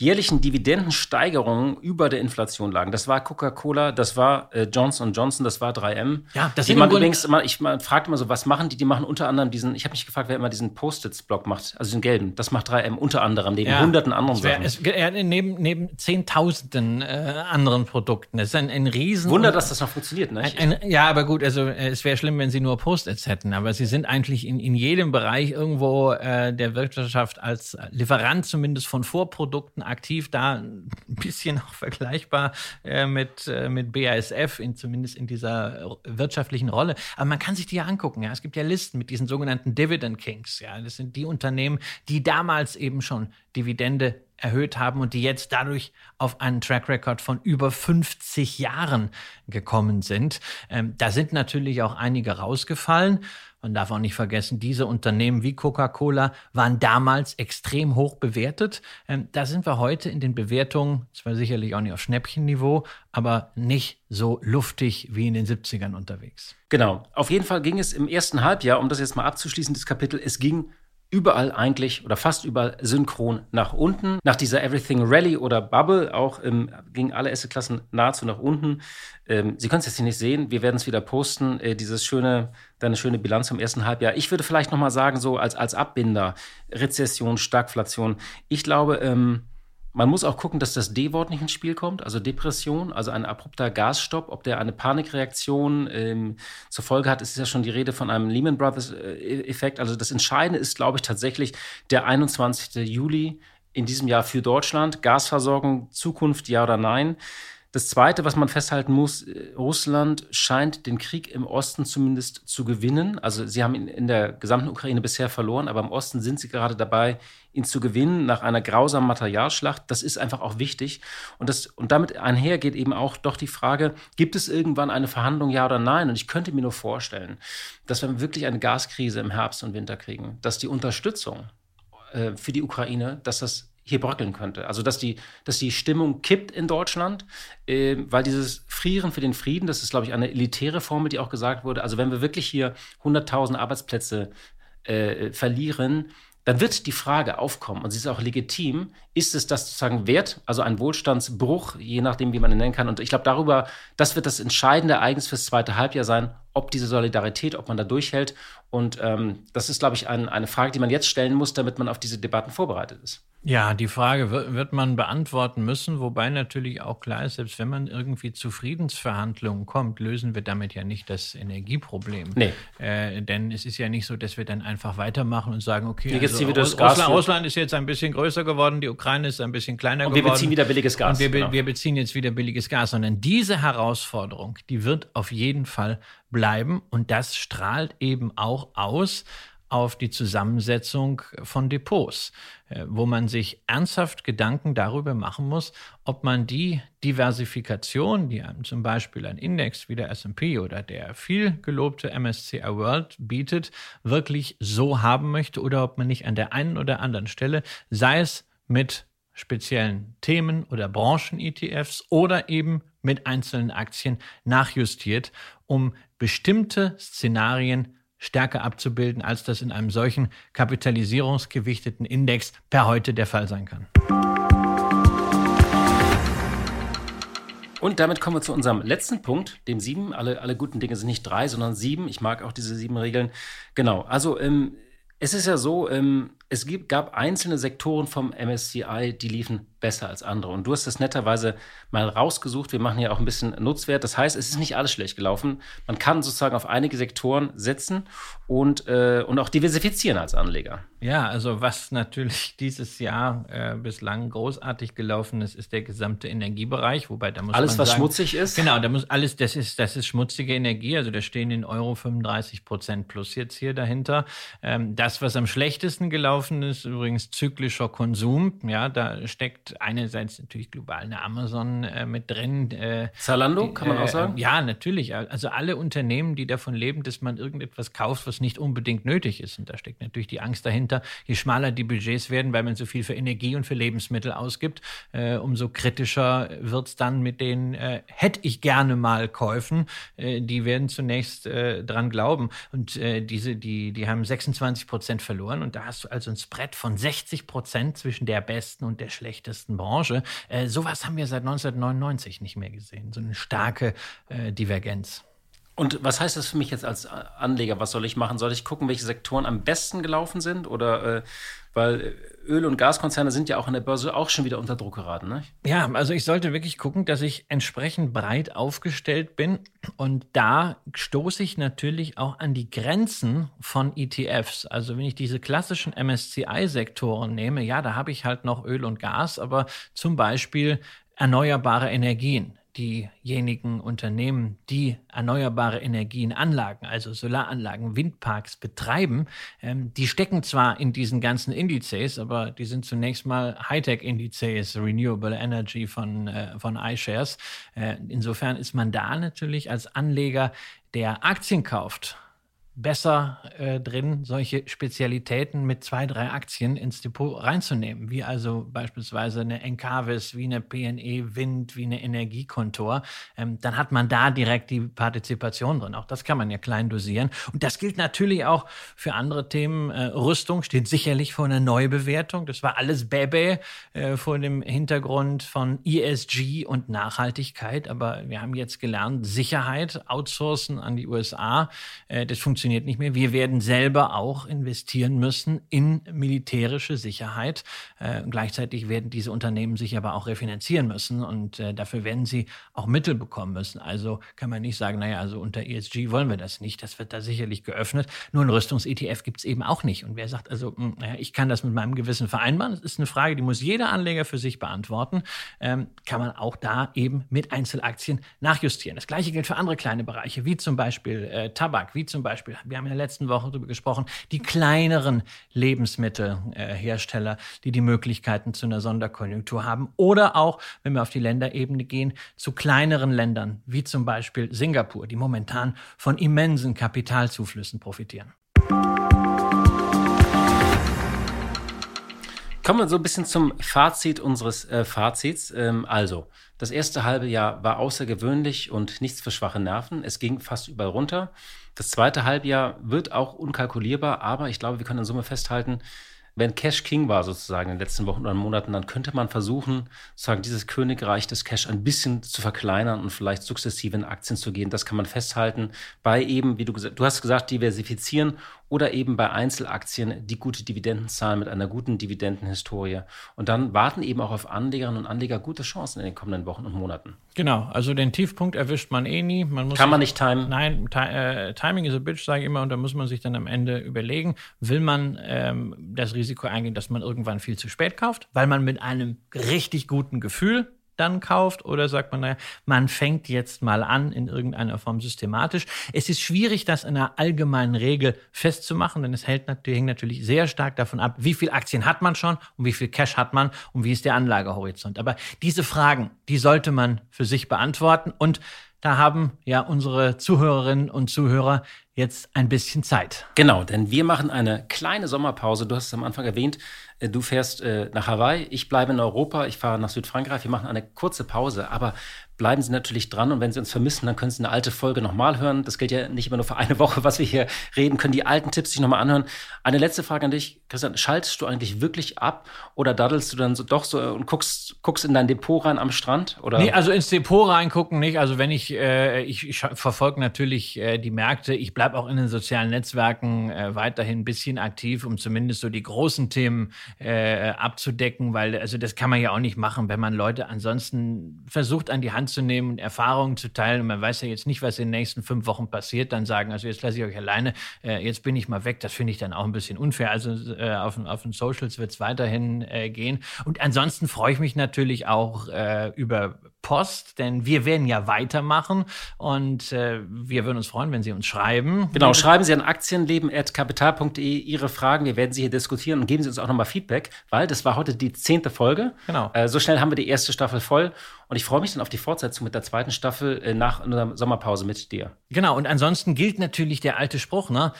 jährlichen Dividendensteigerungen über der Inflation lagen. Das war Coca-Cola, das war äh, Johnson Johnson, das war 3M. Ja, das die man übrigens immer, ich man fragt immer so, was machen die? Die machen unter anderem diesen, ich habe mich gefragt, wer immer diesen Post-its-Block macht, also den gelben. Das macht 3M unter anderem, neben ja, hunderten anderen wär, Sachen. Es, ja, neben, neben zehntausenden äh, anderen Produkten. Das ist ein, ein Riesen... Wunder, dass das noch funktioniert, ne? Ein, ein, ja, aber gut, also äh, es wäre schlimm, wenn sie nur Post-its hätten, aber sie sind eigentlich in, in jedem Bereich irgendwo äh, der Wirtschaft als Lieferant zumindest von Vorprodukten aktiv da ein bisschen auch vergleichbar äh, mit, äh, mit BASF, in, zumindest in dieser wirtschaftlichen Rolle. Aber man kann sich die ja angucken. Ja. Es gibt ja Listen mit diesen sogenannten Dividend Kings. Ja. Das sind die Unternehmen, die damals eben schon Dividende erhöht haben und die jetzt dadurch auf einen Track Record von über 50 Jahren gekommen sind. Ähm, da sind natürlich auch einige rausgefallen. Man darf auch nicht vergessen, diese Unternehmen wie Coca-Cola waren damals extrem hoch bewertet. Ähm, da sind wir heute in den Bewertungen, zwar sicherlich auch nicht auf Schnäppchenniveau, aber nicht so luftig wie in den 70ern unterwegs. Genau. Auf jeden Fall ging es im ersten Halbjahr, um das jetzt mal abzuschließen, das Kapitel, es ging überall eigentlich oder fast überall synchron nach unten. Nach dieser Everything Rally oder Bubble auch ähm, gingen alle S-Klassen nahezu nach unten. Ähm, Sie können es jetzt hier nicht sehen. Wir werden es wieder posten. Äh, dieses schöne, deine schöne Bilanz vom ersten Halbjahr. Ich würde vielleicht noch mal sagen so als als Abbinder Rezession, Stagflation. Ich glaube ähm, man muss auch gucken, dass das D-Wort nicht ins Spiel kommt, also Depression, also ein abrupter Gasstopp, ob der eine Panikreaktion ähm, zur Folge hat. Ist ja schon die Rede von einem Lehman Brothers-Effekt. Äh, also das Entscheidende ist, glaube ich, tatsächlich der 21. Juli in diesem Jahr für Deutschland. Gasversorgung, Zukunft, ja oder nein. Das Zweite, was man festhalten muss, äh, Russland scheint den Krieg im Osten zumindest zu gewinnen. Also sie haben ihn in der gesamten Ukraine bisher verloren, aber im Osten sind sie gerade dabei, ihn zu gewinnen nach einer grausamen Materialschlacht. Das ist einfach auch wichtig. Und, das, und damit einher geht eben auch doch die Frage, gibt es irgendwann eine Verhandlung, ja oder nein? Und ich könnte mir nur vorstellen, dass wir wirklich eine Gaskrise im Herbst und Winter kriegen, dass die Unterstützung äh, für die Ukraine, dass das hier bröckeln könnte. Also dass die, dass die Stimmung kippt in Deutschland, äh, weil dieses Frieren für den Frieden, das ist, glaube ich, eine elitäre Formel, die auch gesagt wurde. Also wenn wir wirklich hier 100.000 Arbeitsplätze äh, verlieren, dann wird die Frage aufkommen, und sie ist auch legitim, ist es das sozusagen wert, also ein Wohlstandsbruch, je nachdem, wie man ihn nennen kann. Und ich glaube, darüber, das wird das entscheidende Ereignis fürs zweite Halbjahr sein, ob diese Solidarität, ob man da durchhält. Und ähm, das ist, glaube ich, ein, eine Frage, die man jetzt stellen muss, damit man auf diese Debatten vorbereitet ist. Ja, die Frage wird man beantworten müssen, wobei natürlich auch klar ist, selbst wenn man irgendwie zu Friedensverhandlungen kommt, lösen wir damit ja nicht das Energieproblem. Nee. Äh, denn es ist ja nicht so, dass wir dann einfach weitermachen und sagen, okay, also Russland, Russland, ist jetzt ein bisschen größer geworden, die Ukraine ist ein bisschen kleiner geworden. Und wir beziehen wieder billiges Gas. Und wir, genau. wir beziehen jetzt wieder billiges Gas, sondern diese Herausforderung, die wird auf jeden Fall bleiben und das strahlt eben auch aus auf die Zusammensetzung von Depots, äh, wo man sich ernsthaft Gedanken darüber machen muss, ob man die Diversifikation, die einem zum Beispiel ein Index wie der SP oder der viel gelobte MSCI World bietet, wirklich so haben möchte oder ob man nicht an der einen oder anderen Stelle, sei es mit speziellen Themen oder Branchen-ETFs oder eben mit einzelnen Aktien nachjustiert, um bestimmte Szenarien stärker abzubilden, als das in einem solchen kapitalisierungsgewichteten Index per heute der Fall sein kann. Und damit kommen wir zu unserem letzten Punkt, dem sieben. Alle, alle guten Dinge sind nicht drei, sondern sieben. Ich mag auch diese sieben Regeln. Genau. Also ähm, es ist ja so, ähm, es gab einzelne Sektoren vom MSCI, die liefen besser als andere. Und du hast das netterweise mal rausgesucht. Wir machen ja auch ein bisschen Nutzwert. Das heißt, es ist nicht alles schlecht gelaufen. Man kann sozusagen auf einige Sektoren setzen und, äh, und auch diversifizieren als Anleger. Ja, also was natürlich dieses Jahr äh, bislang großartig gelaufen ist, ist der gesamte Energiebereich, wobei da muss alles, was sagen, schmutzig ist. Genau, da muss alles, das ist, das ist schmutzige Energie. Also da stehen in Euro 35 Prozent plus jetzt hier dahinter. Ähm, das, was am schlechtesten gelaufen ist, übrigens zyklischer Konsum. Ja, da steckt einerseits natürlich global eine Amazon äh, mit drin. Äh, Zalando, kann man auch sagen? ja, natürlich. Also alle Unternehmen, die davon leben, dass man irgendetwas kauft, was nicht unbedingt nötig ist. Und da steckt natürlich die Angst dahinter, je schmaler die Budgets werden, weil man so viel für Energie und für Lebensmittel ausgibt, äh, umso kritischer wird es dann mit den äh, hätte ich gerne mal Käufen. Äh, die werden zunächst äh, dran glauben. Und äh, diese, die, die haben 26 Prozent verloren. Und da hast du also ein Spread von 60 Prozent zwischen der besten und der schlechtesten Branche. Äh, sowas haben wir seit 1999 nicht mehr gesehen. So eine starke äh, Divergenz. Und was heißt das für mich jetzt als Anleger? Was soll ich machen? Soll ich gucken, welche Sektoren am besten gelaufen sind? Oder äh, weil Öl- und Gaskonzerne sind ja auch an der Börse auch schon wieder unter Druck geraten, ne? Ja, also ich sollte wirklich gucken, dass ich entsprechend breit aufgestellt bin. Und da stoße ich natürlich auch an die Grenzen von ETFs. Also wenn ich diese klassischen MSCI-Sektoren nehme, ja, da habe ich halt noch Öl und Gas, aber zum Beispiel erneuerbare Energien diejenigen Unternehmen, die erneuerbare Energienanlagen, also Solaranlagen, Windparks betreiben, ähm, die stecken zwar in diesen ganzen Indizes, aber die sind zunächst mal Hightech-Indizes, Renewable Energy von, äh, von iShares. Äh, insofern ist man da natürlich als Anleger, der Aktien kauft, besser äh, drin, solche Spezialitäten mit zwei, drei Aktien ins Depot reinzunehmen, wie also beispielsweise eine Encarvis, wie eine PNE Wind, wie eine Energiekontor, ähm, dann hat man da direkt die Partizipation drin. Auch das kann man ja klein dosieren. Und das gilt natürlich auch für andere Themen. Äh, Rüstung steht sicherlich vor einer Neubewertung. Das war alles Bebe äh, vor dem Hintergrund von ESG und Nachhaltigkeit. Aber wir haben jetzt gelernt, Sicherheit outsourcen an die USA. Äh, das funktioniert funktioniert nicht mehr. Wir werden selber auch investieren müssen in militärische Sicherheit. Äh, gleichzeitig werden diese Unternehmen sich aber auch refinanzieren müssen und äh, dafür werden sie auch Mittel bekommen müssen. Also kann man nicht sagen, naja, also unter ESG wollen wir das nicht. Das wird da sicherlich geöffnet. Nur ein Rüstungs-ETF gibt es eben auch nicht. Und wer sagt also, mh, hm, naja, ich kann das mit meinem Gewissen vereinbaren, das ist eine Frage, die muss jeder Anleger für sich beantworten, ähm, kann man auch da eben mit Einzelaktien nachjustieren. Das gleiche gilt für andere kleine Bereiche, wie zum Beispiel äh, Tabak, wie zum Beispiel wir haben in der letzten Woche darüber gesprochen, die kleineren Lebensmittelhersteller, die die Möglichkeiten zu einer Sonderkonjunktur haben. Oder auch, wenn wir auf die Länderebene gehen, zu kleineren Ländern, wie zum Beispiel Singapur, die momentan von immensen Kapitalzuflüssen profitieren. Kommen wir so ein bisschen zum Fazit unseres äh, Fazits. Ähm, also, das erste halbe Jahr war außergewöhnlich und nichts für schwache Nerven. Es ging fast überall runter. Das zweite Halbjahr wird auch unkalkulierbar, aber ich glaube, wir können in Summe festhalten, wenn Cash King war sozusagen in den letzten Wochen oder Monaten, dann könnte man versuchen, sozusagen dieses Königreich des Cash ein bisschen zu verkleinern und vielleicht sukzessive in Aktien zu gehen. Das kann man festhalten bei eben, wie du gesagt, du hast gesagt, diversifizieren oder eben bei Einzelaktien, die gute Dividenden zahlen mit einer guten Dividendenhistorie. Und dann warten eben auch auf Anlegerinnen und Anleger gute Chancen in den kommenden Wochen und Monaten. Genau, also den Tiefpunkt erwischt man eh nie. Man Kann man nicht timen? Nein, äh, Timing is a bitch, sage ich immer, und da muss man sich dann am Ende überlegen, will man ähm, das Risiko eingehen, dass man irgendwann viel zu spät kauft, weil man mit einem richtig guten Gefühl dann kauft oder sagt man, naja, man fängt jetzt mal an in irgendeiner Form systematisch. Es ist schwierig, das in einer allgemeinen Regel festzumachen, denn es hält hängt natürlich sehr stark davon ab, wie viel Aktien hat man schon und wie viel Cash hat man und wie ist der Anlagehorizont. Aber diese Fragen, die sollte man für sich beantworten und da haben ja unsere Zuhörerinnen und Zuhörer jetzt ein bisschen Zeit. Genau, denn wir machen eine kleine Sommerpause. Du hast es am Anfang erwähnt. Äh, du fährst äh, nach Hawaii, ich bleibe in Europa, ich fahre nach Südfrankreich. Wir machen eine kurze Pause, aber bleiben Sie natürlich dran und wenn Sie uns vermissen, dann können Sie eine alte Folge nochmal hören. Das gilt ja nicht immer nur für eine Woche, was wir hier reden, können die alten Tipps sich nochmal anhören. Eine letzte Frage an dich, Christian, schaltest du eigentlich wirklich ab oder daddelst du dann so doch so und guckst, guckst in dein Depot rein am Strand? Oder? Nee, also ins Depot reingucken nicht. Also wenn ich, äh, ich, ich verfolge natürlich äh, die Märkte, ich bleibe auch in den sozialen Netzwerken äh, weiterhin ein bisschen aktiv, um zumindest so die großen Themen äh, abzudecken, weil also das kann man ja auch nicht machen, wenn man Leute ansonsten versucht an die Hand zu nehmen und Erfahrungen zu teilen und man weiß ja jetzt nicht, was in den nächsten fünf Wochen passiert, dann sagen, also jetzt lasse ich euch alleine, äh, jetzt bin ich mal weg, das finde ich dann auch ein bisschen unfair. Also äh, auf, auf den Socials wird es weiterhin äh, gehen. Und ansonsten freue ich mich natürlich auch äh, über Post, denn wir werden ja weitermachen und äh, wir würden uns freuen, wenn Sie uns schreiben. Genau, schreiben Sie an aktienleben.kapital.de Ihre Fragen. Wir werden sie hier diskutieren und geben Sie uns auch nochmal Feedback, weil das war heute die zehnte Folge. Genau. Äh, so schnell haben wir die erste Staffel voll und ich freue mich dann auf die Fortsetzung mit der zweiten Staffel äh, nach einer Sommerpause mit dir. Genau, und ansonsten gilt natürlich der alte Spruch, ne?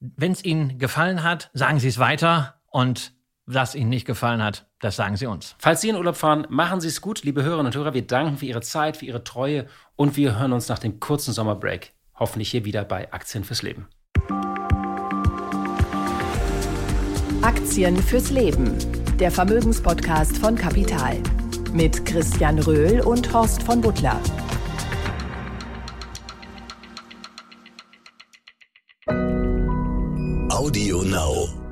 Wenn es Ihnen gefallen hat, sagen Sie es weiter und was Ihnen nicht gefallen hat, das sagen Sie uns. Falls Sie in Urlaub fahren, machen Sie es gut, liebe Hörerinnen und Hörer. Wir danken für Ihre Zeit, für Ihre Treue und wir hören uns nach dem kurzen Sommerbreak hoffentlich hier wieder bei Aktien fürs Leben. Aktien fürs Leben, der Vermögenspodcast von Kapital mit Christian Röhl und Horst von Butler. Audio Now.